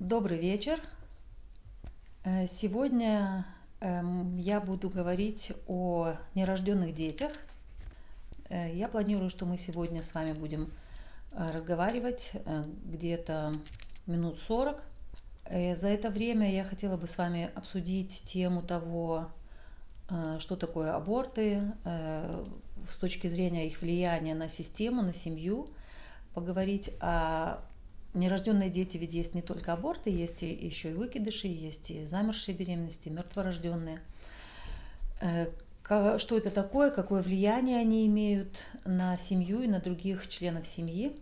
Добрый вечер. Э, Сегодня эм, я буду говорить о нерожденных детях. Э, Я планирую, что мы сегодня с вами будем э, разговаривать где-то минут 40. Э, За это время я хотела бы с вами обсудить тему того, что такое аборты с точки зрения их влияния на систему, на семью, поговорить о Нерожденные дети, ведь есть не только аборты, есть и еще и выкидыши, есть и замершие беременности, мертворожденные. Э, Что это такое, какое влияние они имеют на семью и на других членов семьи.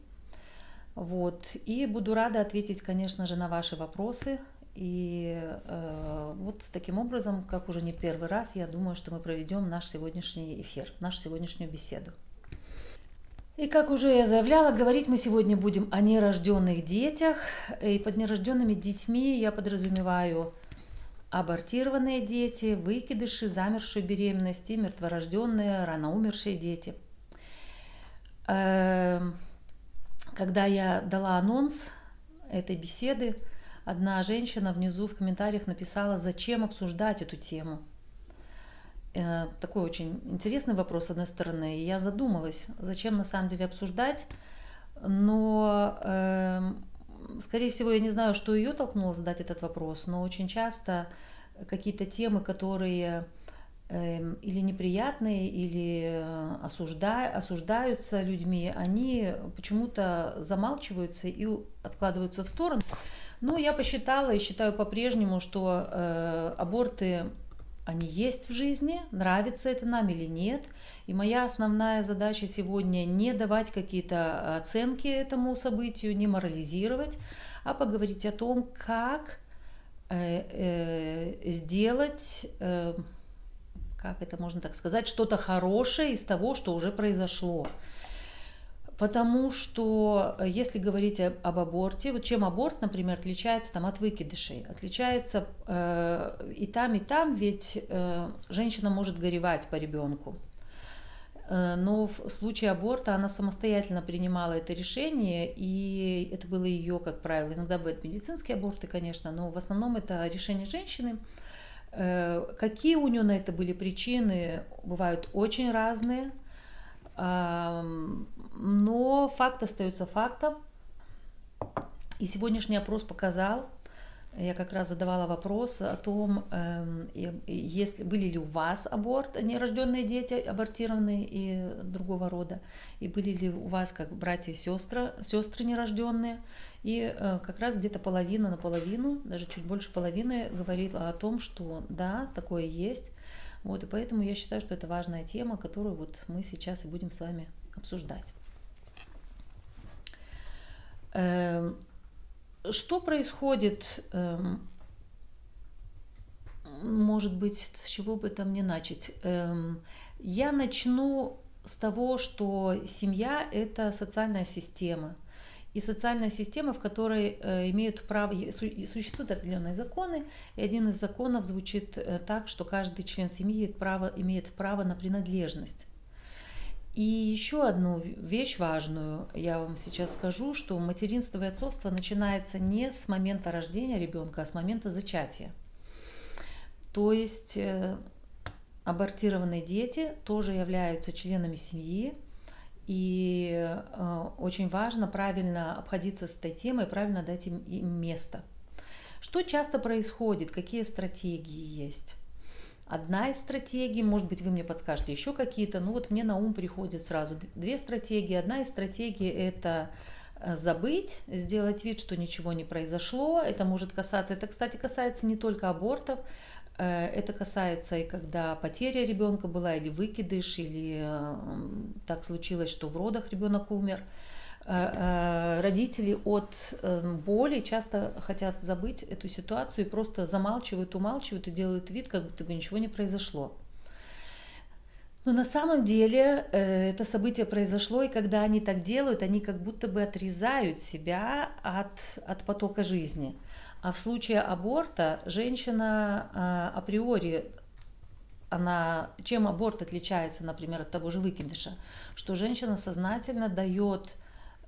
Вот. И буду рада ответить, конечно же, на ваши вопросы. И э, вот таким образом, как уже не первый раз, я думаю, что мы проведем наш сегодняшний эфир, нашу сегодняшнюю беседу. И как уже я заявляла, говорить мы сегодня будем о нерожденных детях. И под нерожденными детьми я подразумеваю абортированные дети, выкидыши, замершие беременности, мертворожденные, рано умершие дети. Эм, Когда я дала анонс этой беседы, одна женщина внизу в комментариях написала, зачем обсуждать эту тему. Э, Такой очень интересный вопрос, с одной стороны. Я задумалась, зачем на самом деле обсуждать, но, эм, скорее всего, я не знаю, что ее толкнуло задать этот вопрос, но очень часто какие-то темы, которые эм, или неприятные, или э, осужда- осуждаются людьми, они почему-то замалчиваются и откладываются в сторону. Ну, я посчитала и считаю по-прежнему, что э, аборты они есть в жизни, нравится это нам или нет. И моя основная задача сегодня не давать какие-то оценки этому событию, не морализировать, а поговорить о том, как э, э, сделать, э, как это можно так сказать, что-то хорошее из того, что уже произошло. Потому что э, если говорить об, аборте, вот чем аборт, например, отличается там, от выкидышей? Отличается э, и там, и там, ведь э, женщина может горевать по ребенку. Э, Но в случае аборта она самостоятельно принимала это решение, и это было ее, как правило, иногда бывают медицинские аборты, конечно, но в основном это решение женщины. Э, Какие у нее на это были причины, бывают очень разные. Но факт остается фактом. И сегодняшний опрос показал, я как раз задавала вопрос о том, эм, если были ли у вас аборт, нерожденные дети абортированные и другого рода, и были ли у вас как братья и сестры, сестры нерожденные, и э, как раз где-то половина на половину, даже чуть больше половины говорила о том, что да, такое есть. Вот, и поэтому я считаю, что это важная тема, которую вот мы сейчас и будем с вами обсуждать. Эм, Что происходит, эм, может быть, с чего бы там не начать? Эм, Я начну с того, что семья – это социальная система. И социальная система, в которой э, имеют право, существуют определенные законы, и один из законов звучит э, так, что каждый член семьи имеет право, имеет право на принадлежность. И еще одну вещь важную я вам сейчас скажу, что материнство и отцовство начинается не с момента рождения ребенка, а с момента зачатия. То есть э, абортированные дети тоже являются членами семьи, и э, очень важно правильно обходиться с этой темой, правильно дать им, им место. Что часто происходит, какие стратегии есть? Одна из стратегий, может быть, вы мне подскажете еще какие-то, ну вот мне на ум приходит сразу две стратегии. Одна из стратегий это э, забыть, сделать вид, что ничего не произошло. Это может касаться, это, кстати, касается не только абортов, это касается и когда потеря ребенка была, или выкидыш, или э, так случилось, что в родах ребенок умер. Э, э, Родители от э, боли часто хотят забыть эту ситуацию и просто замалчивают, умалчивают и делают вид, как будто бы ничего не произошло. Но на самом деле э, это событие произошло, и когда они так делают, они как будто бы отрезают себя от, от потока жизни. А в случае аборта женщина э, априори, она, чем аборт отличается, например, от того же выкидыша, что женщина сознательно дает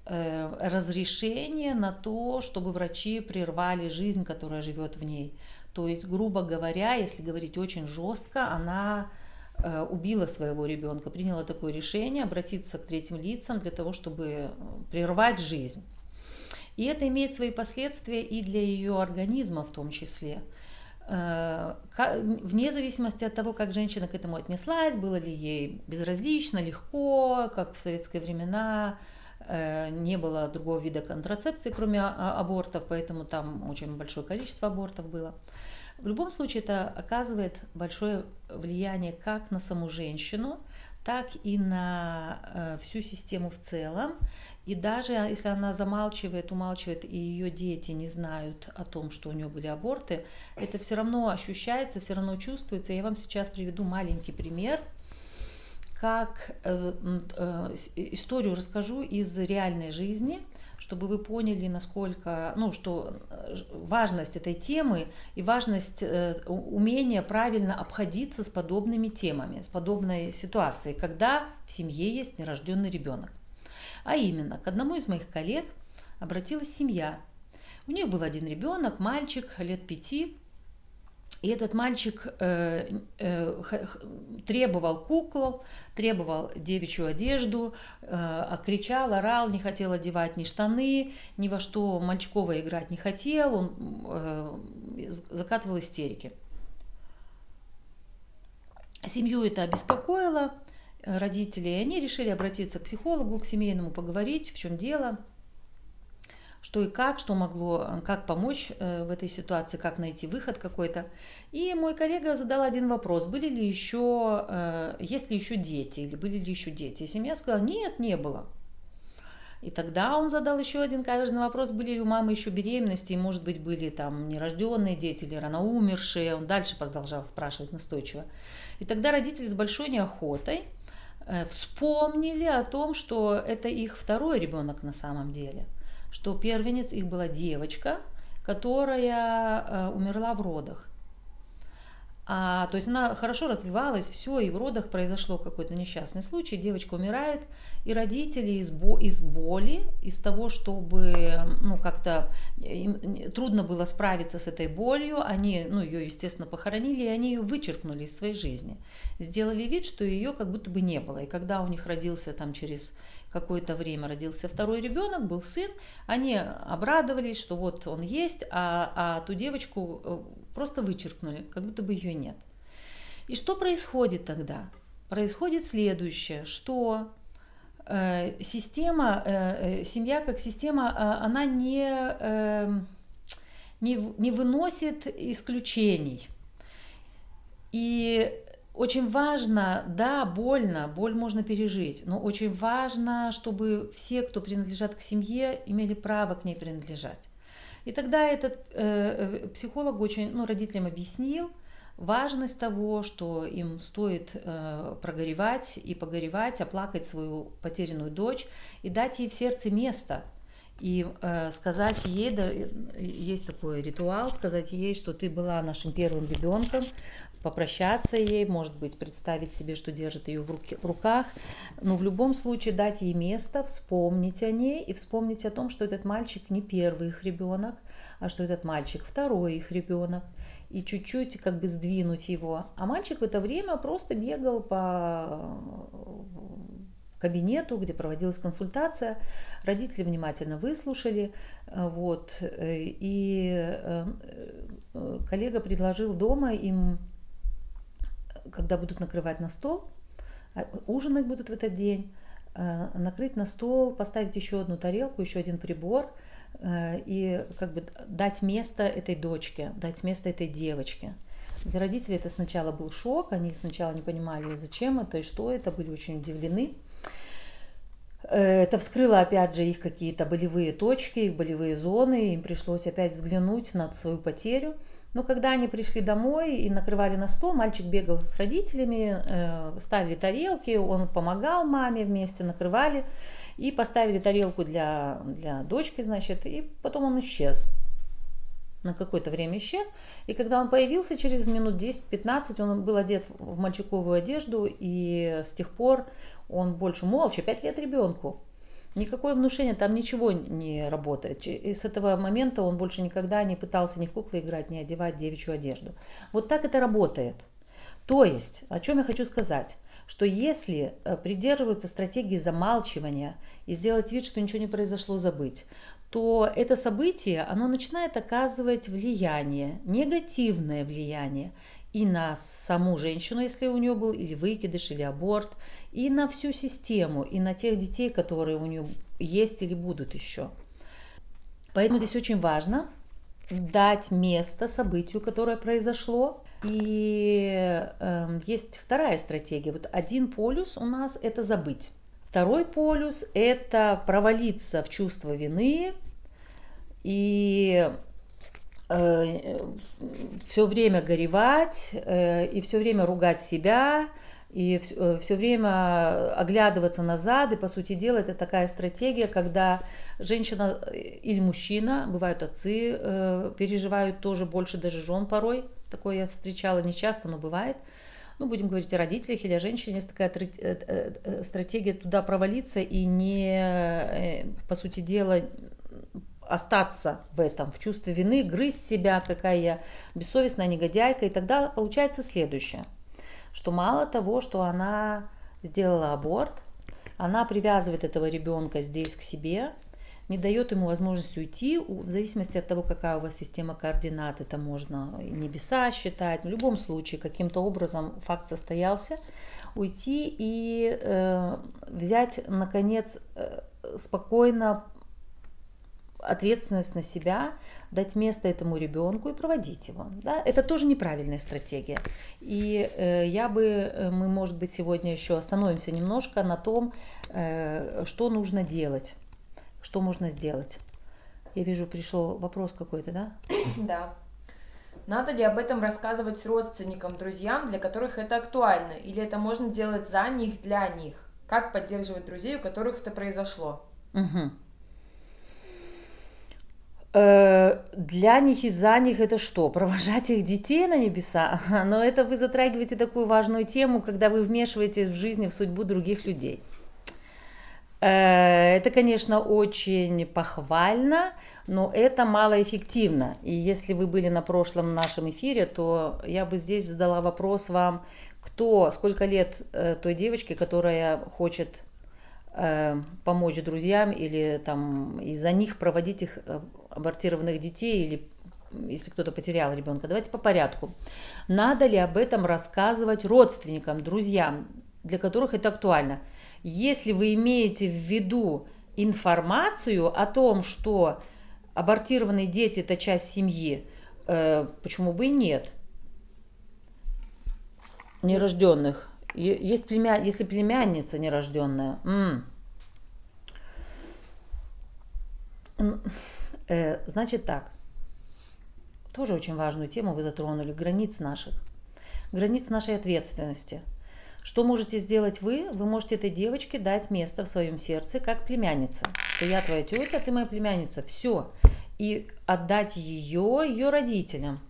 э, разрешение на то, чтобы врачи прервали жизнь, которая живет в ней. То есть, грубо говоря, если говорить очень жестко, она э, убила своего ребенка, приняла такое решение обратиться к третьим лицам для того, чтобы прервать жизнь. И это имеет свои последствия и для ее организма в том числе. Э, вне зависимости от того, как женщина к этому отнеслась, было ли ей безразлично, легко, как в советские времена, э, не было другого вида контрацепции, кроме а, абортов, поэтому там очень большое количество абортов было. В любом случае это оказывает большое влияние как на саму женщину, так и на э, всю систему в целом. И даже если она замалчивает, умалчивает, и ее дети не знают о том, что у нее были аборты, это все равно ощущается, все равно чувствуется. Я вам сейчас приведу маленький пример, как э, э, историю расскажу из реальной жизни, чтобы вы поняли, насколько, ну, что э, важность этой темы и важность э, умения правильно обходиться с подобными темами, с подобной ситуацией, когда в семье есть нерожденный ребенок. А именно, к одному из моих коллег обратилась семья. У них был один ребенок, мальчик лет пяти, и этот мальчик э, э, требовал куклу, требовал девичью одежду, э, кричал, орал, не хотел одевать ни штаны, ни во что мальчиково играть не хотел, он э, закатывал истерики. Семью это обеспокоило, родителей, и они решили обратиться к психологу, к семейному, поговорить, в чем дело, что и как, что могло, э, как помочь э, в этой ситуации, как найти выход какой-то. И мой коллега задал один вопрос, были ли еще, есть ли еще дети, или были ли еще дети. И семья сказала, нет, не было. И тогда он задал еще один каверзный вопрос, были ли у мамы еще беременности, и, может быть, были там нерожденные дети или рано умершие. Он дальше продолжал спрашивать настойчиво. И тогда родители с большой неохотой Э, вспомнили о том, что это их второй ребенок на самом деле, что первенец их была девочка, которая э, умерла в родах. А, то есть она хорошо развивалась, все, и в родах произошло какой-то несчастный случай, девочка умирает, и родители из, бо, из боли, из того, чтобы, ну, как-то им трудно было справиться с этой болью, они, ну, ее, естественно, похоронили, и они ее вычеркнули из своей жизни. Сделали вид, что ее как будто бы не было. И когда у них родился там через какое-то время родился второй ребенок, был сын, они обрадовались, что вот он есть, а, а ту девочку э, просто вычеркнули, как будто бы ее нет. И что происходит тогда? Происходит следующее, что э, система, э, э семья как система, она не, не, не выносит исключений. И очень важно, да, больно, боль можно пережить, но очень важно, чтобы все, кто принадлежат к семье, имели право к ней принадлежать. И тогда этот э, э, психолог очень, ну, родителям объяснил важность того, что им стоит э, прогоревать и погоревать, оплакать свою потерянную дочь и дать ей в сердце место. И э, сказать ей, да, есть такой ритуал, сказать ей, что ты была нашим первым ребенком, попрощаться ей, может быть, представить себе, что держит ее в, руки, в руках, но в любом случае дать ей место, вспомнить о ней и вспомнить о том, что этот мальчик не первый их ребенок, а что этот мальчик второй их ребенок, и чуть-чуть как бы сдвинуть его. А мальчик в это время просто бегал по кабинету, где проводилась консультация. Родители внимательно выслушали. Вот, и э, э, коллега предложил дома им когда будут накрывать на стол, а, ужинать будут в этот день, э, накрыть на стол, поставить еще одну тарелку, еще один прибор э, и как бы дать место этой дочке, дать место этой девочке. Для родителей это сначала был шок, они сначала не понимали, зачем это и что это, были очень удивлены. Э, это вскрыло, опять же, их какие-то болевые точки, их болевые зоны, им пришлось опять взглянуть на свою потерю – но когда они пришли домой и накрывали на стол, мальчик бегал с родителями, э, ставили тарелки, он помогал маме вместе, накрывали. И поставили тарелку для, для дочки, значит, и потом он исчез. На какое-то время исчез. И когда он появился через минут 10-15, он был одет в мальчиковую одежду, и с тех пор он больше молча, 5 лет ребенку. Никакое внушение, там ничего не работает. И с этого момента он больше никогда не пытался ни в куклы играть, ни одевать девичью одежду. Вот так это работает. То есть, о чем я хочу сказать, что если э, придерживаться стратегии замалчивания и сделать вид, что ничего не произошло, забыть, то это событие, оно начинает оказывать влияние, негативное влияние и на саму женщину, если у нее был или выкидыш, или аборт, и на всю систему, и на тех детей, которые у нее есть или будут еще. Поэтому здесь очень важно дать место событию, которое произошло. И э, есть вторая стратегия. Вот один полюс у нас это забыть. Второй полюс это провалиться в чувство вины и э, все время горевать э, и все время ругать себя и все, все время оглядываться назад. И, по сути дела, это такая стратегия, когда женщина или мужчина, бывают отцы, э, переживают тоже больше даже жен порой. Такое я встречала не часто, но бывает. Ну, будем говорить о родителях или о женщине. Есть такая стратегия туда провалиться и не, по сути дела, остаться в этом, в чувстве вины, грызть себя, какая я бессовестная негодяйка. И тогда получается следующее, что мало того, что она сделала аборт, она привязывает этого ребенка здесь к себе, не дает ему возможность уйти, в зависимости от того, какая у вас система координат, это можно небеса считать, в любом случае каким-то образом факт состоялся, уйти и э, взять, наконец, э, спокойно ответственность на себя, дать место этому ребенку и проводить его. Да? Это тоже неправильная стратегия. И э, я бы, э, мы, может быть, сегодня еще остановимся немножко на том, э, что нужно делать, что можно сделать. Я вижу, пришел вопрос какой-то, да? Да. Надо ли об этом рассказывать родственникам, друзьям, для которых это актуально? Или это можно делать за них, для них? Как поддерживать друзей, у которых это произошло? Угу. Э, для них и за них это что? Провожать их детей на небеса? Но это вы затрагиваете такую важную тему, когда вы вмешиваетесь в жизнь и в судьбу других людей. Э, это, конечно, очень похвально, но это малоэффективно. И если вы были на прошлом нашем эфире, то я бы здесь задала вопрос вам, кто, сколько лет э, той девочке, которая хочет помочь друзьям или там из-за них проводить их абортированных детей или если кто-то потерял ребенка. Давайте по порядку. Надо ли об этом рассказывать родственникам, друзьям, для которых это актуально? Если вы имеете в виду информацию о том, что абортированные дети это часть семьи, э, почему бы и нет? Нерожденных. Есть племя... Если племянница нерожденная. М-м. Э, значит так, тоже очень важную тему вы затронули, границ наших, границ нашей ответственности. Что можете сделать вы? Вы можете этой девочке дать место в своем сердце, как племянница. Что я твоя тетя, ты моя племянница. Все. И отдать ее ее родителям.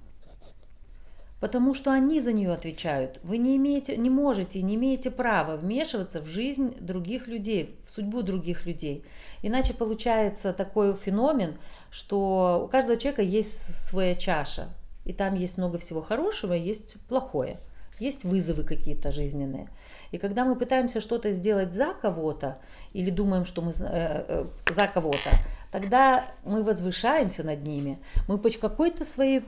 Потому что они за нее отвечают. Вы не имеете, не можете, не имеете права вмешиваться в жизнь других людей, в судьбу других людей. Иначе получается такой феномен, что у каждого человека есть своя чаша, и там есть много всего хорошего, есть плохое, есть вызовы какие-то жизненные. И когда мы пытаемся что-то сделать за кого-то или думаем, что мы э, э, за кого-то, тогда мы возвышаемся над ними. Мы по какой-то своей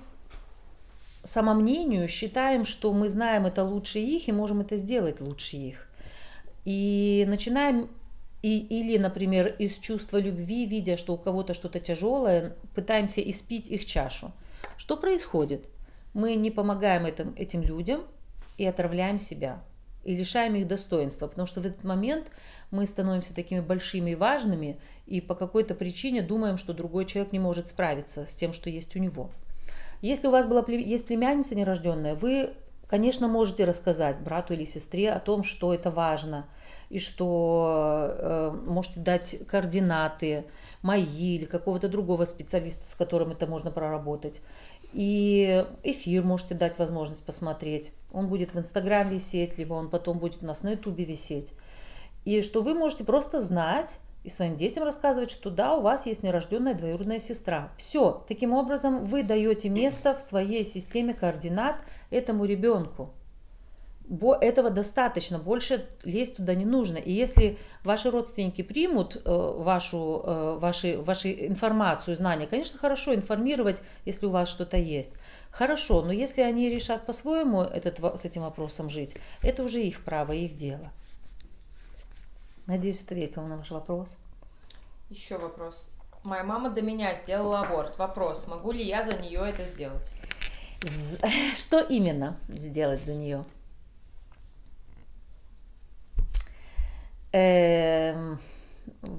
самомнению считаем, что мы знаем это лучше их и можем это сделать лучше их. И начинаем и, или, например, из чувства любви, видя, что у кого-то что-то тяжелое, пытаемся испить их чашу. Что происходит? Мы не помогаем этим, этим людям и отравляем себя. И лишаем их достоинства, потому что в этот момент мы становимся такими большими и важными, и по какой-то причине думаем, что другой человек не может справиться с тем, что есть у него. Если у вас была, есть племянница нерожденная, вы, конечно, можете рассказать брату или сестре о том, что это важно – и что э, можете дать координаты мои или какого-то другого специалиста, с которым это можно проработать. И эфир можете дать возможность посмотреть. Он будет в Инстаграм висеть, либо он потом будет у нас на Ютубе висеть. И что вы можете просто знать, и своим детям рассказывать, что да, у вас есть нерожденная двоюродная сестра. Все, таким образом вы даете место в своей системе координат этому ребенку. Этого достаточно, больше лезть туда не нужно. И если ваши родственники примут э, вашу, э, ваши, вашу информацию, знания, конечно, хорошо информировать, если у вас что-то есть. Хорошо, но если они решат по-своему этот, с этим вопросом жить, это уже их право, их дело. Надеюсь, ответила на ваш вопрос. Еще вопрос. Моя мама до меня сделала аборт. Вопрос, могу ли я за нее это сделать? Что именно сделать за нее? Эм,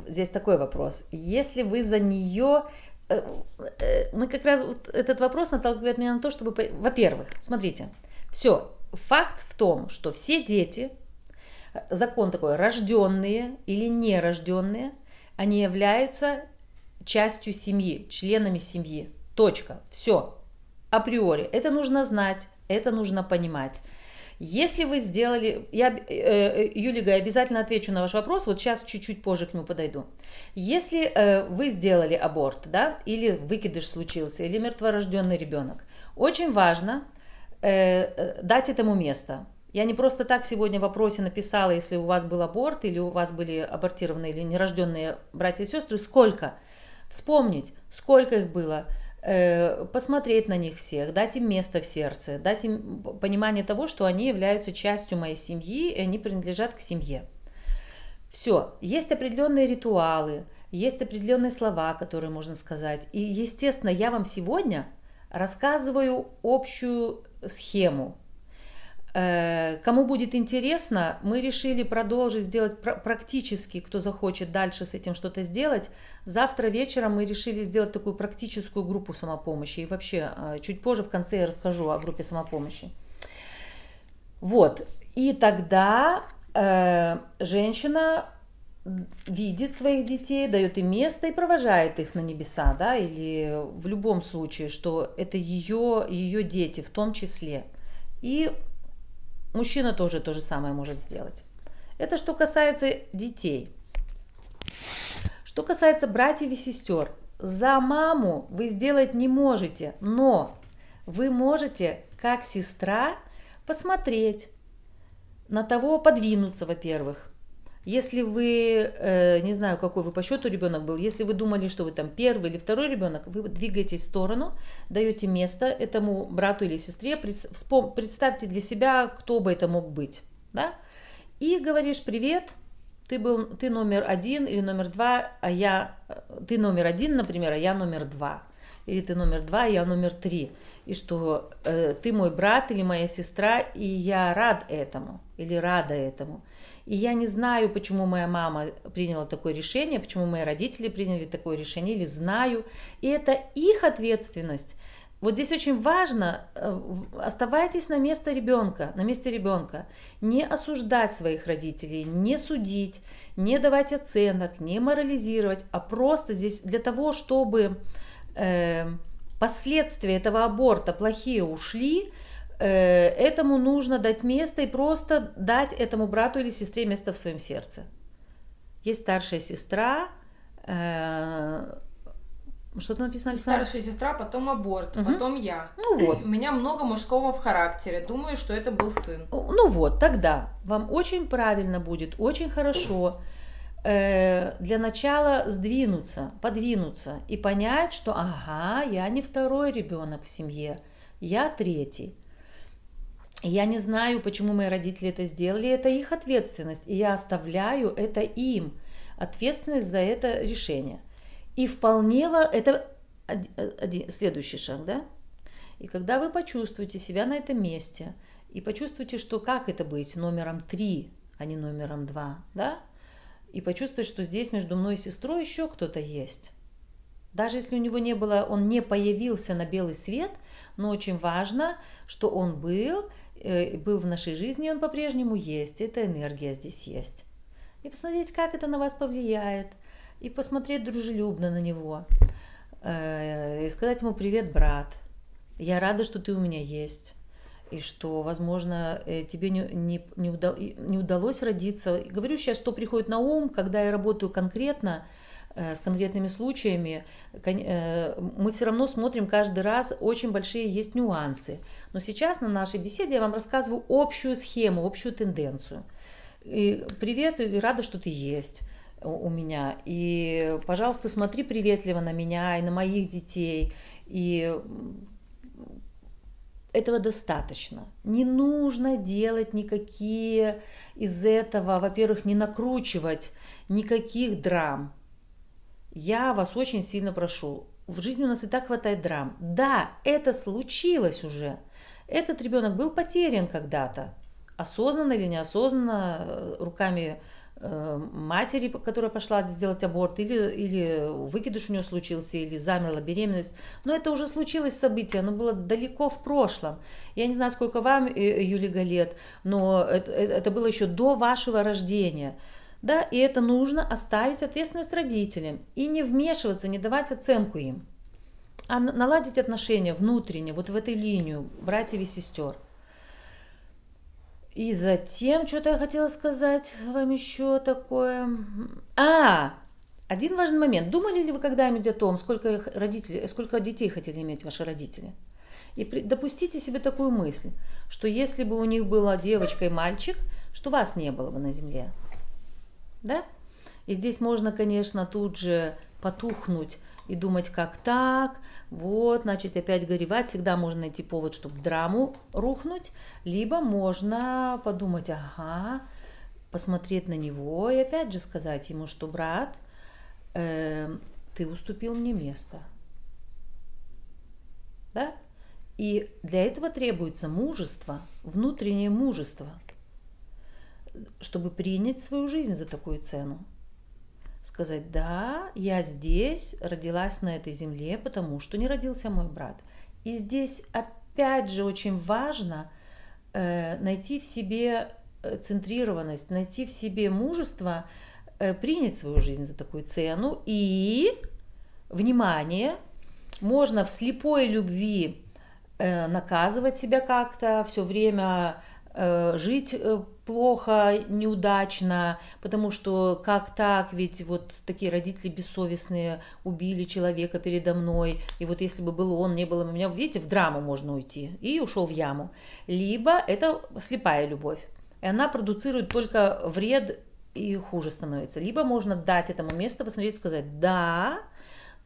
здесь такой вопрос. Если вы за нее э, э, мы как раз вот этот вопрос наталкивает меня на то, чтобы, во-первых, смотрите, все, факт в том, что все дети закон такой, рожденные или нерожденные, они являются частью семьи, членами семьи. Точка. Все. Априори. Это нужно знать, это нужно понимать. Если вы сделали, я, э, э Юлига, я обязательно отвечу на ваш вопрос, вот сейчас чуть-чуть позже к нему подойду. Если э, вы сделали аборт, да, или выкидыш случился, или мертворожденный ребенок, очень важно э, э дать этому место. Я не просто так сегодня в вопросе написала, если у вас был аборт, или у вас были абортированные или нерожденные братья и сестры, сколько? Вспомнить, сколько их было, э, посмотреть на них всех, дать им место в сердце, дать им понимание того, что они являются частью моей семьи, и они принадлежат к семье. Все, есть определенные ритуалы, есть определенные слова, которые можно сказать. И, естественно, я вам сегодня рассказываю общую схему, кому будет интересно, мы решили продолжить сделать практически, кто захочет дальше с этим что-то сделать. Завтра вечером мы решили сделать такую практическую группу самопомощи. И вообще, э, чуть позже в конце я расскажу о группе самопомощи. Вот. И тогда э, женщина видит своих детей, дает им место и провожает их на небеса, да, или в любом случае, что это ее, ее дети в том числе. И Мужчина тоже то же самое может сделать. Это что касается детей. Что касается братьев и сестер, за маму вы сделать не можете, но вы можете, как сестра, посмотреть на того, подвинуться, во-первых, если вы, э, не знаю, какой вы по счету ребенок был, если вы думали, что вы там первый или второй ребенок, вы двигаетесь в сторону, даете место этому брату или сестре, представьте для себя, кто бы это мог быть, да, и говоришь привет, ты был, ты номер один или номер два, а я, ты номер один, например, а я номер два, или ты номер два, а я номер три, и что э, ты мой брат или моя сестра, и я рад этому или рада этому. И я не знаю, почему моя мама приняла такое решение, почему мои родители приняли такое решение, или знаю. И это их ответственность. Вот здесь очень важно, э, оставайтесь на место ребенка, на месте ребенка. Не осуждать своих родителей, не судить, не давать оценок, не морализировать, а просто здесь для того, чтобы э, последствия этого аборта плохие ушли, этому нужно дать место и просто дать этому брату или сестре место в своем сердце. Есть старшая сестра, э, что-то написано, Александр? Старшая сестра, потом аборт, угу. потом я. Ну вот. У меня много мужского в характере. Думаю, что это был сын. Ну вот, тогда вам очень правильно будет, очень хорошо э, для начала сдвинуться, подвинуться и понять, что ага, я не второй ребенок в семье, я третий. Я не знаю, почему мои родители это сделали, это их ответственность, и я оставляю это им, ответственность за это решение. И вполне это один, следующий шаг, да? И когда вы почувствуете себя на этом месте, и почувствуете, что как это быть номером три, а не номером два, да? И почувствуете, что здесь между мной и сестрой еще кто-то есть. Даже если у него не было, он не появился на белый свет, но очень важно, что он был, был в нашей жизни, он по-прежнему есть, эта энергия здесь есть. И посмотреть, как это на вас повлияет, и посмотреть дружелюбно на него, э, и сказать ему «Привет, брат, я рада, что ты у меня есть». и что, возможно, э, тебе не, не, не, удал, не удалось родиться. Говорю сейчас, что приходит на ум, когда я работаю конкретно э, с конкретными случаями, э, мы все равно смотрим каждый раз, очень большие есть нюансы. Но сейчас на нашей беседе я вам рассказываю общую схему, общую тенденцию. И привет, и рада, что ты есть у меня. И, пожалуйста, смотри приветливо на меня и на моих детей. И этого достаточно. Не нужно делать никакие из этого, во-первых, не накручивать никаких драм. Я вас очень сильно прошу. В жизни у нас и так хватает драм. Да, это случилось уже. Этот ребенок был потерян когда-то. Осознанно или неосознанно, э, руками Э, матери, которая пошла сделать аборт, или, или выкидыш у нее случился, или замерла беременность. Но это уже случилось событие, оно было далеко в прошлом. Я не знаю, сколько вам, э, Юлига, лет, но это, это было еще до вашего рождения. Да, и это нужно оставить ответственность родителям и не вмешиваться, не давать оценку им, а наладить отношения внутренне, вот в этой линию братьев и сестер. И затем, что-то я хотела сказать вам еще такое. А, один важный момент. Думали ли вы когда-нибудь о том, сколько родителей, сколько детей хотели иметь ваши родители? И при, допустите себе такую мысль, что если бы у них была девочка и мальчик, что вас не было бы на земле. Да? И здесь можно, конечно, тут же потухнуть и думать, как так, вот, значит, опять горевать. Всегда можно найти повод, чтобы в драму рухнуть. Либо можно подумать, ага, посмотреть на него и опять же сказать ему, что брат, э, ты уступил мне место. Да? И для этого требуется мужество, внутреннее мужество, чтобы принять свою жизнь за такую цену сказать, да, я здесь, родилась на этой земле, потому что не родился мой брат. И здесь опять же очень важно э, найти в себе э, центрированность, найти в себе мужество, э, принять свою жизнь за такую цену. И, внимание, можно в слепой любви э, наказывать себя как-то, все время жить э, плохо, неудачно, потому что как так, ведь вот такие родители бессовестные убили человека передо мной, и вот если бы был он, не было бы меня, видите, в драму можно уйти, и ушел в яму. Либо это слепая любовь, и она продуцирует только вред и хуже становится. Либо можно дать этому место, посмотреть, сказать, да,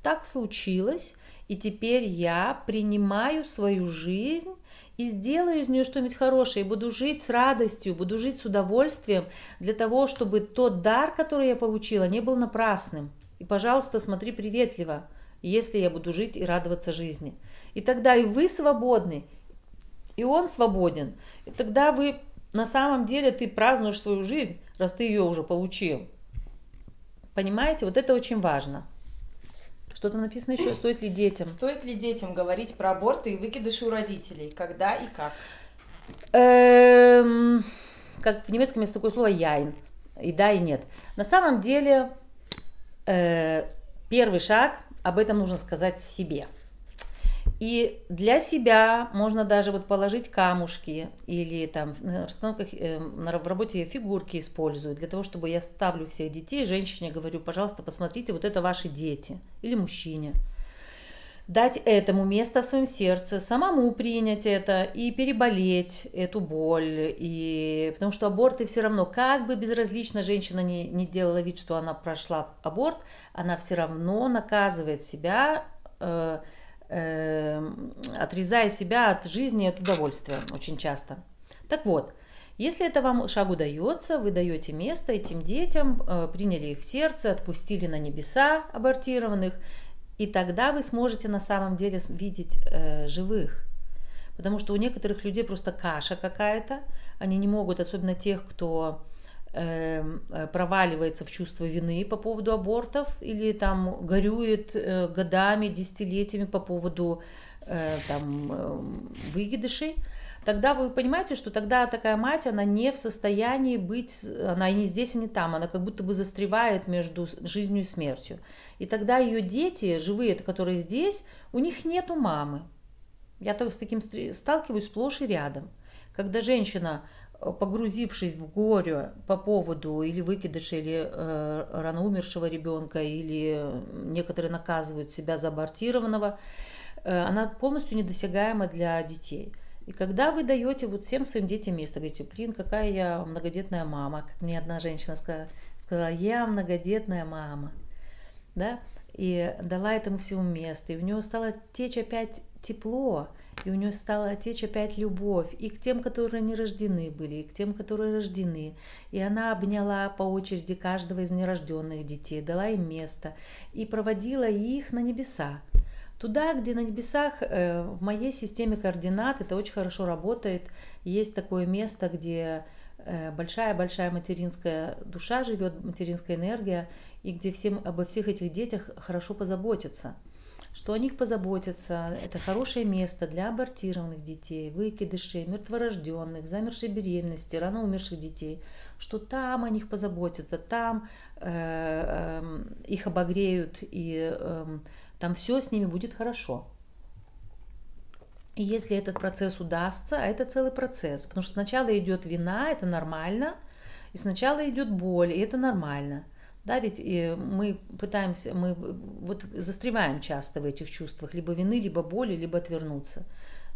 так случилось, и теперь я принимаю свою жизнь и сделаю из нее что-нибудь хорошее, и буду жить с радостью, буду жить с удовольствием для того, чтобы тот дар, который я получила, не был напрасным. И, пожалуйста, смотри приветливо, если я буду жить и радоваться жизни. И тогда и вы свободны, и он свободен. И тогда вы на самом деле ты празднуешь свою жизнь, раз ты ее уже получил. Понимаете? Вот это очень важно. Что-то написано еще, стоит ли детям? Стоит ли детям говорить про аборты и выкидыши у родителей? Когда и как? Эм, как в немецком есть такое слово «яйн». И да, и нет. На самом деле, э, первый шаг, об этом нужно сказать себе – и для себя можно даже вот положить камушки или там на расстановках, э, в работе фигурки использую для того, чтобы я ставлю всех детей, женщине говорю, пожалуйста, посмотрите, вот это ваши дети или мужчине. Дать этому место в своем сердце, самому принять это и переболеть эту боль. И... Потому что аборты все равно, как бы безразлично женщина не, не делала вид, что она прошла аборт, она все равно наказывает себя э, э, отрезая себя от жизни, от удовольствия очень часто. Так вот, если это вам шаг удается, вы даете место этим детям, э, приняли их в сердце, отпустили на небеса абортированных, и тогда вы сможете на самом деле видеть э, живых. Потому что у некоторых людей просто каша какая-то, они не могут, особенно тех, кто проваливается в чувство вины по поводу абортов или там горюет э, годами, десятилетиями по поводу э, там, выкидышей, тогда вы понимаете, что тогда такая мать, она не в состоянии быть, она и не здесь, и не там, она как будто бы застревает между жизнью и смертью. И тогда ее дети, живые, которые здесь, у них нету мамы. Я с таким сталкиваюсь сплошь и рядом. Когда женщина, э, погрузившись в горе по поводу или выкидыша, или э, рано умершего ребенка, или некоторые наказывают себя за абортированного, э, она полностью недосягаема для детей. И когда вы даете вот всем своим детям место, говорите, блин, какая я многодетная мама, как мне одна женщина сказала, сказала я многодетная мама, да, и дала этому всему место, и у нее стало течь опять тепло, и у нее стала течь опять любовь и к тем, которые не рождены были, и к тем, которые рождены. И она обняла по очереди каждого из нерожденных детей, дала им место и проводила их на небеса. Туда, где на небесах, э, в моей системе координат, это очень хорошо работает. Есть такое место, где большая-большая материнская душа живет, материнская энергия, и где всем, обо всех этих детях хорошо позаботиться что о них позаботятся. Это хорошее место для абортированных детей, выкидышей, мертворожденных, замершей беременности, рано умерших детей, что там о них позаботятся, там э, э, их обогреют, и э, там все с ними будет хорошо. И если этот процесс удастся, а это целый процесс, потому что сначала идет вина, это нормально, и сначала идет боль, и это нормально – да, ведь и мы пытаемся, мы вот застреваем часто в этих чувствах либо вины, либо боли, либо отвернуться.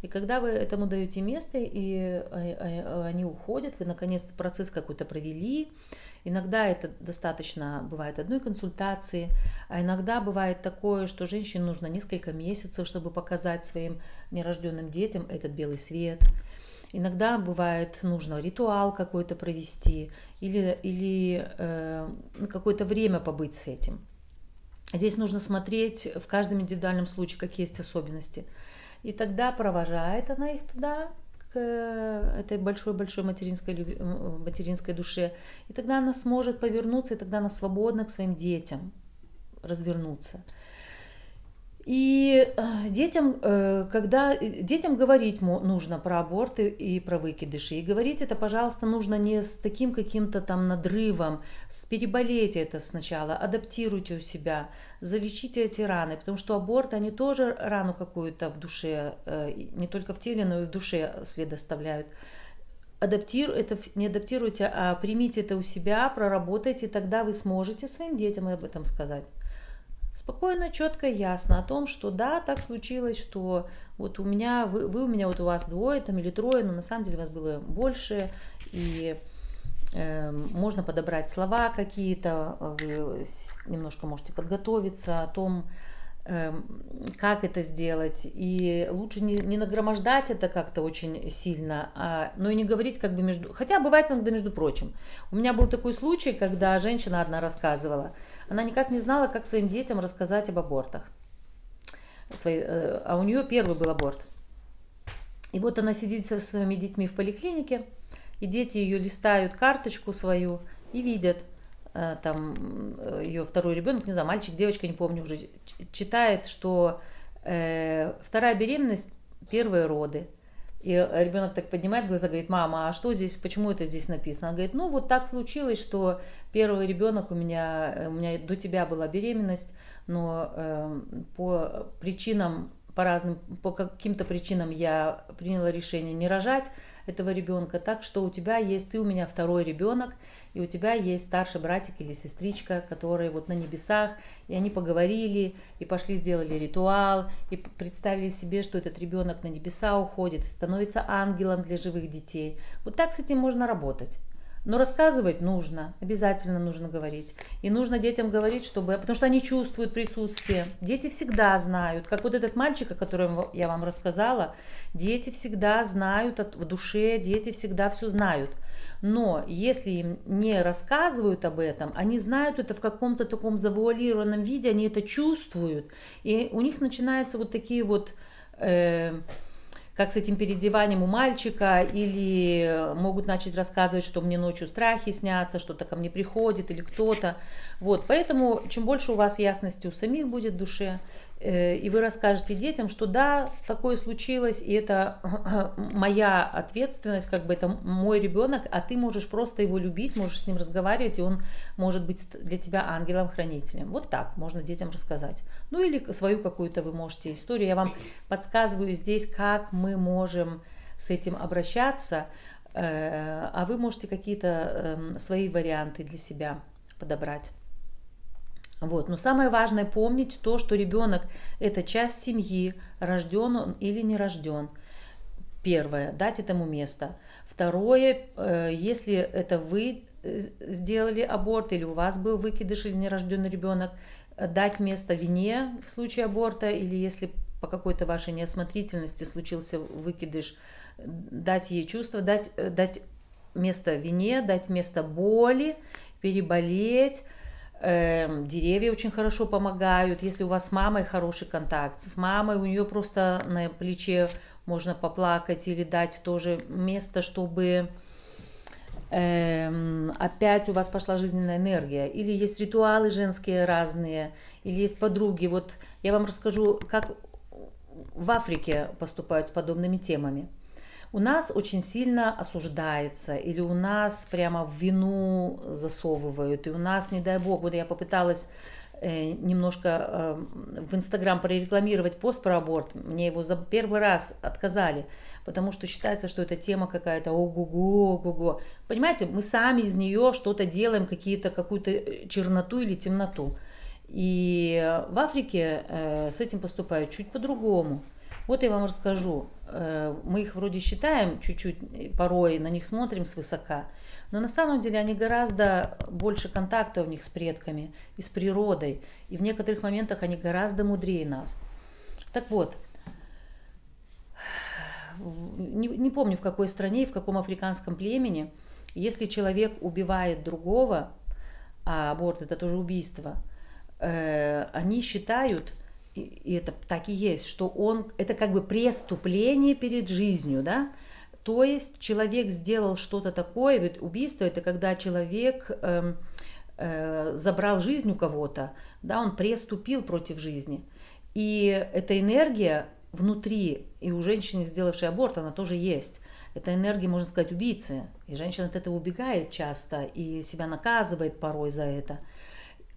И когда вы этому даете место, и а, а, они уходят, вы наконец-то процесс какой-то провели, Иногда это достаточно бывает одной консультации, а иногда бывает такое, что женщине нужно несколько месяцев, чтобы показать своим нерожденным детям этот белый свет. Иногда бывает нужно ритуал какой-то провести или, или э, какое-то время побыть с этим. Здесь нужно смотреть в каждом индивидуальном случае, какие есть особенности. И тогда провожает она их туда, к этой большой-большой материнской, материнской душе. И тогда она сможет повернуться, и тогда она свободна к своим детям развернуться. И э, детям, э, когда э, детям говорить нужно про аборты и про выкидыши, и говорить это, пожалуйста, нужно не с таким каким-то там надрывом, переболейте это сначала, адаптируйте у себя, залечите эти раны, потому что аборты, они тоже рану какую-то в душе, не только в теле, но и в душе след оставляют. Адаптиру, это не адаптируйте, а примите это у себя, проработайте, тогда вы сможете своим детям об этом сказать спокойно, четко ясно о том, что да, так случилось, что вот у меня, вы, вы у меня, вот у вас двое там или трое, но на самом деле у вас было больше, и э, можно подобрать слова какие-то, вы немножко можете подготовиться о том, как это сделать, и лучше не, не нагромождать это как-то очень сильно, а, но и не говорить как бы между... Хотя бывает иногда между прочим. У меня был такой случай, когда женщина одна рассказывала, она никак не знала, как своим детям рассказать об абортах. Свои, э, а у нее первый был аборт. И вот она сидит со своими детьми в поликлинике, и дети ее листают карточку свою и видят – там э, ее второй ребенок, не знаю, мальчик, девочка, не помню уже, читает, что э, вторая беременность, первые роды. И ребенок так поднимает глаза, говорит, мама, а что здесь, почему это здесь написано? Она говорит, ну вот так случилось, что первый ребенок у меня, э, у меня до тебя была беременность, но э, по причинам, по разным, по каким-то причинам я приняла решение не рожать этого ребенка, так что у тебя есть, ты у меня второй ребенок, и у тебя есть старший братик или сестричка, которые вот на небесах, и они поговорили, и пошли сделали ритуал, и представили себе, что этот ребенок на небеса уходит, становится ангелом для живых детей. Вот так с этим можно работать. Но рассказывать нужно, обязательно нужно говорить. И нужно детям говорить, чтобы, потому что они чувствуют присутствие. Дети всегда знают, как вот этот мальчик, о котором я вам рассказала, дети всегда знают в душе, дети всегда все знают. Но если им не рассказывают об этом, они знают это в каком-то таком завуалированном виде, они это чувствуют, и у них начинаются вот такие вот... Э, как с этим переодеванием у мальчика, или могут начать рассказывать, что мне ночью страхи снятся, что-то ко мне приходит или кто-то. Вот, поэтому чем больше у вас ясности у самих будет в душе, Э, и вы расскажете детям, что да, такое случилось, и это моя ответственность, как бы это мой ребенок, а ты можешь просто его любить, можешь с ним разговаривать, и он может быть для тебя ангелом-хранителем. Вот так можно детям рассказать. Ну или свою какую-то вы можете историю. Я вам подсказываю здесь, как мы можем с этим обращаться, э, а вы можете какие-то эм, свои варианты для себя подобрать. Вот. Но самое важное помнить то, что ребенок это часть семьи, рожден он или не рожден. Первое, дать этому место. Второе, э, если это вы э, сделали аборт или у вас был выкидыш или нерожденный ребенок, э, дать место вине в случае аборта или если по какой-то вашей неосмотрительности случился выкидыш, дать ей чувство, дать, дать место вине, дать место боли, переболеть, Эм, деревья очень хорошо помогают. Если у вас с мамой хороший контакт, с мамой у нее просто на плече можно поплакать или дать тоже место, чтобы э, опять у вас пошла жизненная энергия. Или есть ритуалы женские разные, или есть подруги. Вот я вам расскажу, как в Африке поступают с подобными темами у нас очень сильно осуждается, или у нас прямо в вину засовывают, и у нас, не дай бог, вот я попыталась э, немножко э, в Инстаграм прорекламировать пост про аборт, мне его за первый раз отказали, потому что считается, что это тема какая-то ого-го, ого-го. Понимаете, мы сами из нее что-то делаем, какие-то, какую-то э, черноту или темноту. И в Африке с этим поступают чуть по-другому. Вот я вам расскажу. Э, мы их вроде считаем чуть-чуть, э, порой на них смотрим свысока, но на самом деле они гораздо больше контакта у них с предками и с природой. И в некоторых моментах они гораздо мудрее нас. Так вот, не, не помню в какой стране и в каком африканском племени, если человек убивает другого, а аборт это тоже убийство, э, они считают, и это так и есть, что он, это как бы преступление перед жизнью, да, то есть человек сделал что-то такое, ведь убийство это когда человек э, э, забрал жизнь у кого-то, да, он преступил против жизни. И эта энергия внутри, и у женщины, сделавшей аборт, она тоже есть. Это энергия, можно сказать, убийцы. И женщина от этого убегает часто и себя наказывает порой за это.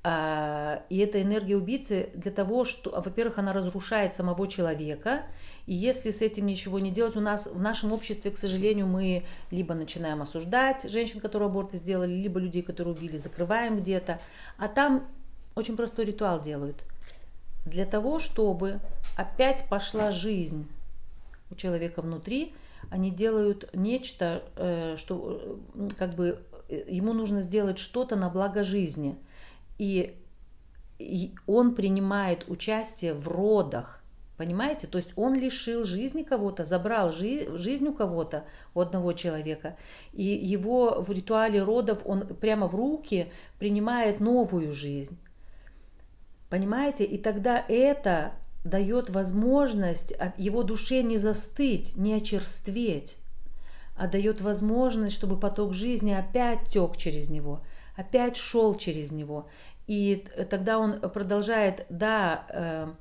А, и эта энергия убийцы для того, что, во-первых, она разрушает самого человека, и если с этим ничего не делать, у нас в нашем обществе, к сожалению, мы либо начинаем осуждать женщин, которые аборты сделали, либо людей, которые убили, закрываем где-то, а там очень простой ритуал делают. Для того, чтобы опять пошла жизнь у человека внутри, они делают нечто, э, что э, как бы э, ему нужно сделать что-то на благо жизни – и, и он принимает участие в родах, понимаете? То есть он лишил жизни кого-то, забрал жи- жизнь у кого-то, у одного человека, и его в ритуале родов он прямо в руки принимает новую жизнь. Понимаете? И тогда это дает возможность его душе не застыть, не очерстветь, а дает возможность, чтобы поток жизни опять тек через него – опять шел через него. И тогда он продолжает, да, э,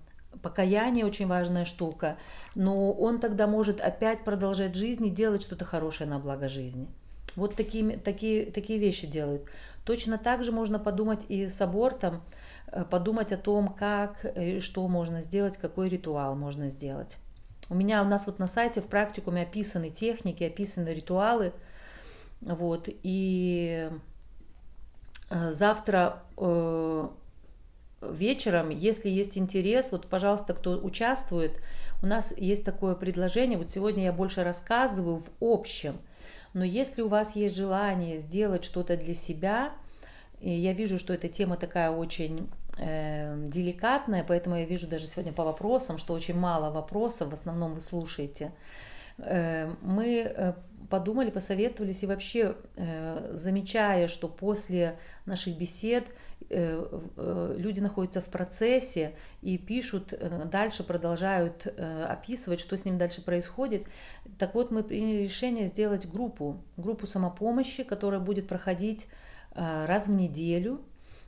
покаяние очень важная штука, но он тогда может опять продолжать жизнь и делать что-то хорошее на благо жизни. Вот такие, такие, такие вещи делают. Точно так же можно подумать и с абортом, э, подумать о том, как и что можно сделать, какой ритуал можно сделать. У меня у нас вот на сайте в практикуме описаны техники, описаны ритуалы. Вот, и Э, завтра э, вечером, если есть интерес, вот, пожалуйста, кто участвует, у нас есть такое предложение, вот сегодня я больше рассказываю в общем, но если у вас есть желание сделать что-то для себя, и я вижу, что эта тема такая очень э, деликатная, поэтому я вижу даже сегодня по вопросам, что очень мало вопросов, в основном вы слушаете. э, мы подумали, посоветовались и вообще, замечая, что после наших бесед люди находятся в процессе и пишут, дальше продолжают описывать, что с ним дальше происходит. Так вот, мы приняли решение сделать группу, группу самопомощи, которая будет проходить раз в неделю,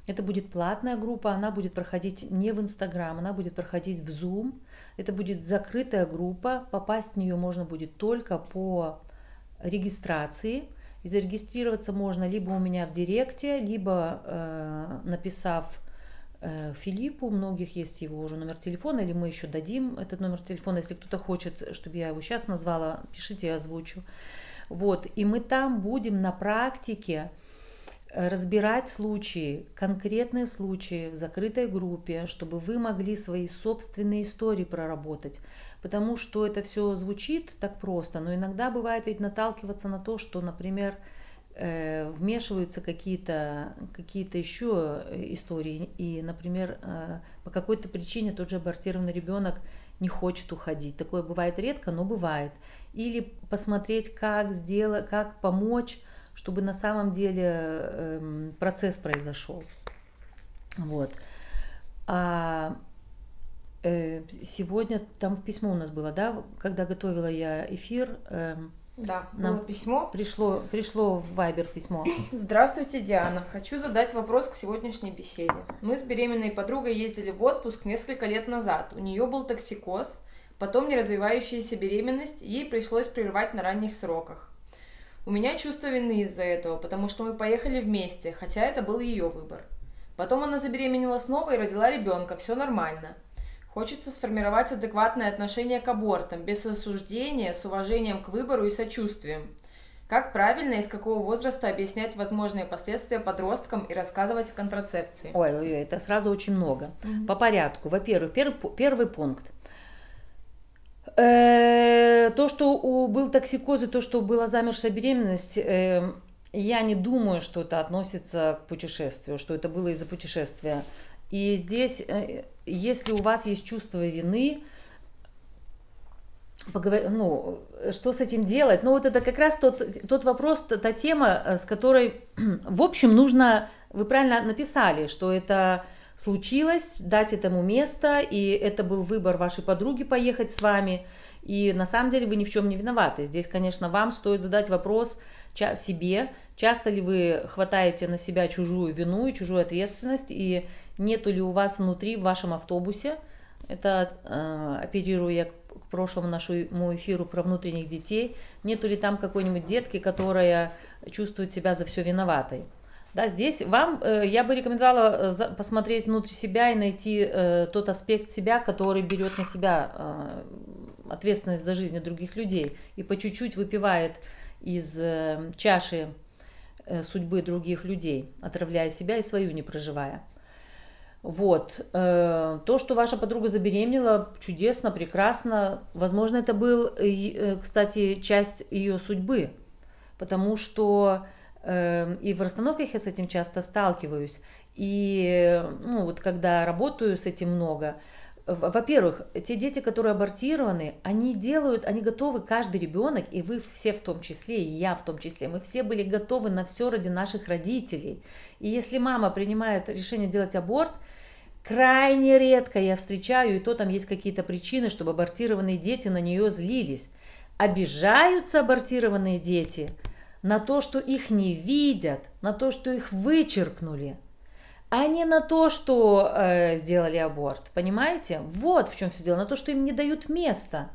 это будет платная группа, она будет проходить не в Инстаграм, она будет проходить в Zoom. Это будет закрытая группа, попасть в нее можно будет только по регистрации. И зарегистрироваться можно либо у меня в директе, либо э, написав э, Филиппу, у многих есть его уже номер телефона, или мы еще дадим этот номер телефона, если кто-то хочет, чтобы я его сейчас назвала, пишите, я озвучу. Вот, и мы там будем на практике разбирать случаи, конкретные случаи в закрытой группе, чтобы вы могли свои собственные истории проработать. Потому что это все звучит так просто, но иногда бывает ведь наталкиваться на то, что, например, э, вмешиваются какие-то какие еще истории, и, например, э, по какой-то причине тот же абортированный ребенок не хочет уходить. Такое бывает редко, но бывает. Или посмотреть, как сделать, как помочь чтобы на самом деле э, процесс произошел. Вот. А э, сегодня там письмо у нас было, да, когда готовила я эфир. Э, да, нам было письмо. Пришло, пришло в Вайбер письмо. Здравствуйте, Диана. Хочу задать вопрос к сегодняшней беседе. Мы с беременной подругой ездили в отпуск несколько лет назад. У нее был токсикоз, потом неразвивающаяся беременность, ей пришлось прервать на ранних сроках. У меня чувство вины из-за этого, потому что мы поехали вместе, хотя это был ее выбор. Потом она забеременела снова и родила ребенка, все нормально. Хочется сформировать адекватное отношение к абортам, без осуждения, с уважением к выбору и сочувствием. Как правильно и с какого возраста объяснять возможные последствия подросткам и рассказывать о контрацепции? Ой, ой, ой, это сразу очень много. Mm-hmm. По порядку. Во-первых, первый, первый пункт. Э, то, что был токсикоз и то, что была замершая беременность, э, я не думаю, что это относится к путешествию, что это было из-за путешествия. И здесь, э, если у вас есть чувство вины, поговор... ну, что с этим делать? Ну, вот это как раз тот, тот вопрос, та тема, с которой, в общем, нужно, вы правильно написали, что это случилось, дать этому место, и это был выбор вашей подруги поехать с вами. И на самом деле вы ни в чем не виноваты. Здесь, конечно, вам стоит задать вопрос себе, часто ли вы хватаете на себя чужую вину и чужую ответственность, и нету ли у вас внутри в вашем автобусе, это э, оперируя к прошлому нашему эфиру про внутренних детей, нету ли там какой-нибудь детки, которая чувствует себя за все виноватой. Да, здесь вам э, я бы рекомендовала э, посмотреть внутрь себя и найти э, тот аспект себя, который берет на себя э, ответственность за жизнь других людей и по чуть-чуть выпивает из э, чаши э, судьбы других людей, отравляя себя и свою не проживая. Вот. Э, то, что ваша подруга забеременела, чудесно, прекрасно. Возможно, это был, э, кстати, часть ее судьбы, потому что и в расстановках я с этим часто сталкиваюсь. И ну, вот когда работаю с этим много, во-первых, те дети, которые абортированы, они делают, они готовы, каждый ребенок, и вы все в том числе, и я в том числе, мы все были готовы на все ради наших родителей. И если мама принимает решение делать аборт, крайне редко я встречаю, и то там есть какие-то причины, чтобы абортированные дети на нее злились. Обижаются абортированные дети – на то, что их не видят, на то, что их вычеркнули, а не на то, что э, сделали аборт. Понимаете? Вот в чем все дело, на то, что им не дают места.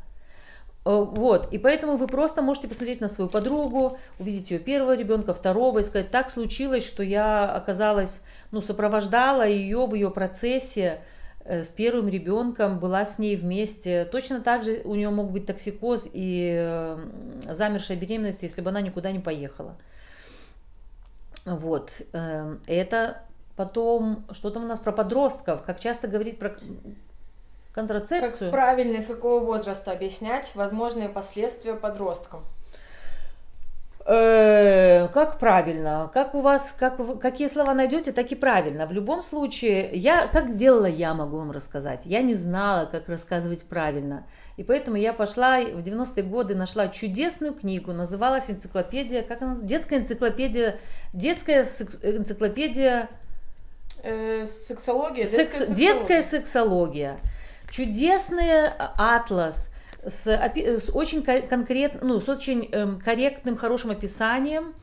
Э, вот, и поэтому вы просто можете посмотреть на свою подругу, увидеть ее первого ребенка, второго, и сказать, так случилось, что я оказалась, ну, сопровождала ее в ее процессе, с первым ребенком, была с ней вместе. Точно так же у нее мог быть токсикоз и э, замершая беременность, если бы она никуда не поехала. Вот. Э, это потом, что там у нас про подростков, как часто говорить про контрацепцию. Как правильно, из какого возраста объяснять возможные последствия подросткам? Э, как правильно? Как у вас, как, какие слова найдете, так и правильно. В любом случае, я, как делала я, могу вам рассказать. Я не знала, как рассказывать правильно. И поэтому я пошла в 90-е годы, нашла чудесную книгу, называлась энциклопедия, как она Детская энциклопедия, детская энциклопедия... Э, сексология, детская, Секс, сексология. детская сексология. Чудесный атлас с, с очень конкрет, ну, с очень эм, корректным, хорошим описанием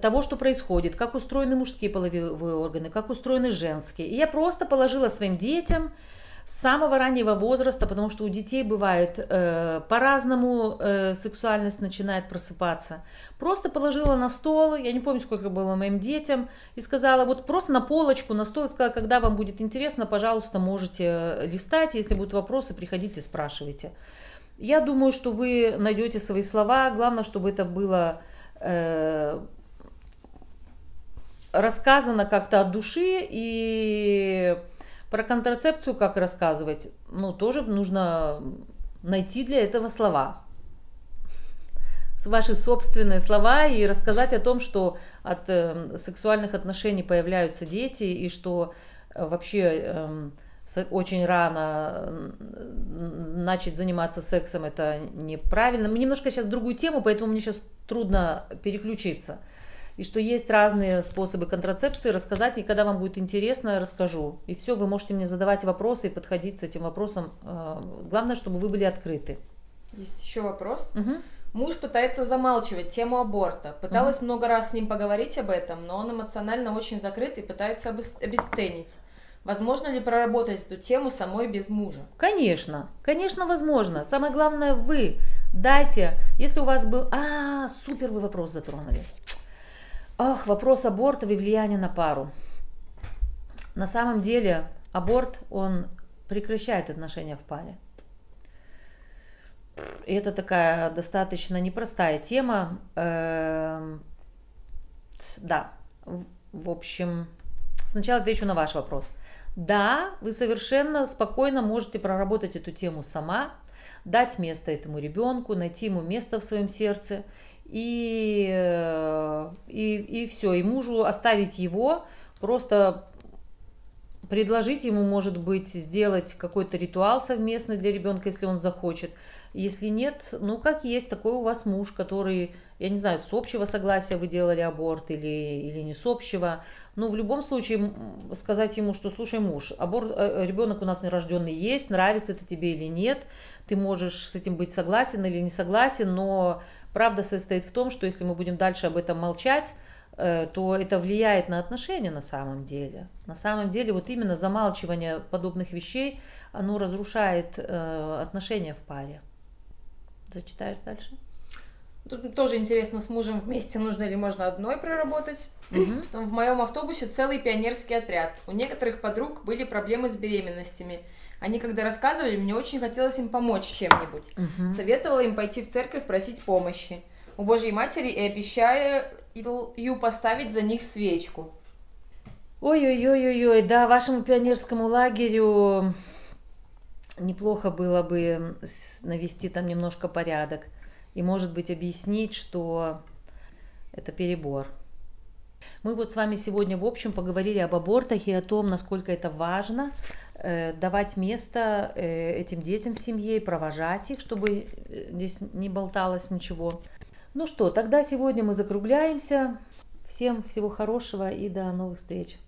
того, что происходит, как устроены мужские половые органы, как устроены женские. И я просто положила своим детям с самого раннего возраста, потому что у детей бывает э, по-разному э, сексуальность начинает просыпаться. Просто положила на стол, я не помню, сколько было моим детям, и сказала, вот просто на полочку, на стол, и сказала, когда вам будет интересно, пожалуйста, можете э, листать, если будут вопросы, приходите, спрашивайте. Я думаю, что вы найдете свои слова, главное, чтобы это было э, рассказано как-то от души и про контрацепцию как рассказывать? Ну, тоже нужно найти для этого слова. Ваши собственные слова и рассказать о том, что от э, сексуальных отношений появляются дети и что э, вообще э, очень рано начать заниматься сексом это неправильно. Мы немножко сейчас другую тему, поэтому мне сейчас трудно переключиться и что есть разные способы контрацепции, рассказать, и когда вам будет интересно, расскажу. И все, вы можете мне задавать вопросы и подходить с этим вопросом. Э, главное, чтобы вы были открыты. Есть еще вопрос. Угу. Муж пытается замалчивать тему аборта. Пыталась угу. много раз с ним поговорить об этом, но он эмоционально очень закрыт и пытается обесценить. Возможно ли проработать эту тему самой без мужа? Конечно, конечно, возможно. Самое главное, вы дайте, если у вас был... А, супер вы вопрос затронули. Ах, вопрос аборта и влияния на пару. На самом деле аборт, он прекращает отношения в паре. И это такая достаточно непростая тема. Эм, да, в общем, сначала отвечу на ваш вопрос. Да, вы совершенно спокойно можете проработать эту тему сама, дать место этому ребенку, найти ему место в своем сердце и, э, и, и все, и мужу оставить его, просто предложить ему, может быть, сделать какой-то ритуал совместный для ребенка, если он захочет. Если нет, ну как есть, такой у вас муж, который, я не знаю, с общего согласия вы делали аборт или, или не с общего. Ну, в любом случае, сказать ему, что слушай, муж, аборт, э, ребенок у нас нерожденный есть, нравится это тебе или нет, ты можешь с этим быть согласен или не согласен, но Правда состоит в том, что если мы будем дальше об этом молчать, э, то это влияет на отношения на самом деле. На самом деле вот именно замалчивание подобных вещей, оно разрушает э, отношения в паре. Зачитаешь дальше? Тут тоже интересно, с мужем вместе нужно ли можно одной проработать. Угу. В моем автобусе целый пионерский отряд. У некоторых подруг были проблемы с беременностями. Они когда рассказывали, мне очень хотелось им помочь чем-нибудь. Угу. Советовала им пойти в церковь просить помощи у Божьей Матери и обещаю поставить за них свечку. Ой-ой-ой-ой, да, вашему пионерскому лагерю неплохо было бы навести там немножко порядок и, может быть, объяснить, что это перебор. Мы вот с вами сегодня, в общем, поговорили об абортах и о том, насколько это важно э, давать место э, этим детям в семье и провожать их, чтобы э, здесь не болталось ничего. Ну что, тогда сегодня мы закругляемся. Всем всего хорошего и до новых встреч.